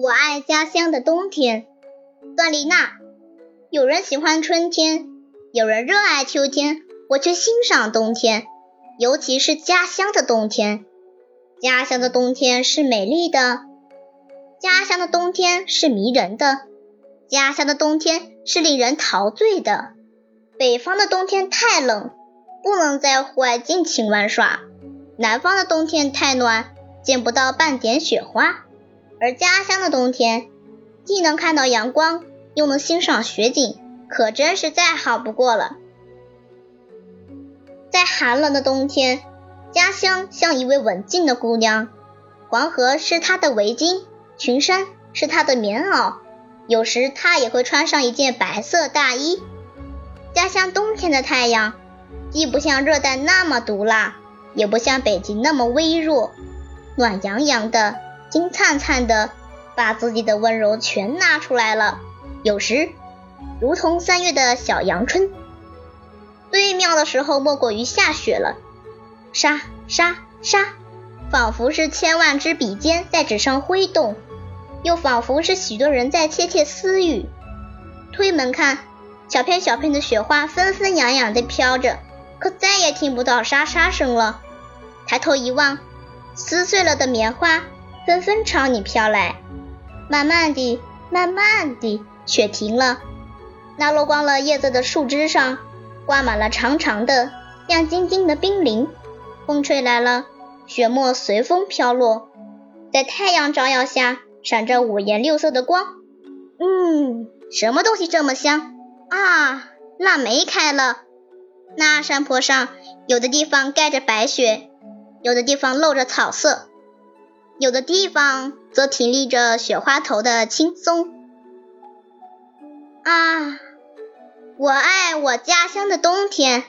我爱家乡的冬天。段丽娜。有人喜欢春天，有人热爱秋天，我却欣赏冬天，尤其是家乡的冬天。家乡的冬天是美丽的，家乡的冬天是迷人的，家乡的冬天是令人陶醉的。北方的冬天太冷，不能在户外尽情玩耍；南方的冬天太暖，见不到半点雪花。而家乡的冬天，既能看到阳光，又能欣赏雪景，可真是再好不过了。在寒冷的冬天，家乡像一位文静的姑娘，黄河是她的围巾，群山是她的棉袄，有时她也会穿上一件白色大衣。家乡冬天的太阳，既不像热带那么毒辣，也不像北极那么微弱，暖洋洋的。金灿灿的，把自己的温柔全拿出来了。有时，如同三月的小阳春。最妙的时候莫过于下雪了，沙沙沙，仿佛是千万支笔尖在纸上挥动，又仿佛是许多人在窃窃私语。推门看，小片小片的雪花纷纷扬扬地飘着，可再也听不到沙沙声了。抬头一望，撕碎了的棉花。纷纷朝你飘来，慢慢地，慢慢地，雪停了。那落光了叶子的树枝上，挂满了长长的、亮晶晶的冰凌。风吹来了，雪沫随风飘落，在太阳照耀下，闪着五颜六色的光。嗯，什么东西这么香啊？腊梅开了。那山坡上，有的地方盖着白雪，有的地方露着草色。有的地方则挺立着雪花头的青松。啊，我爱我家乡的冬天。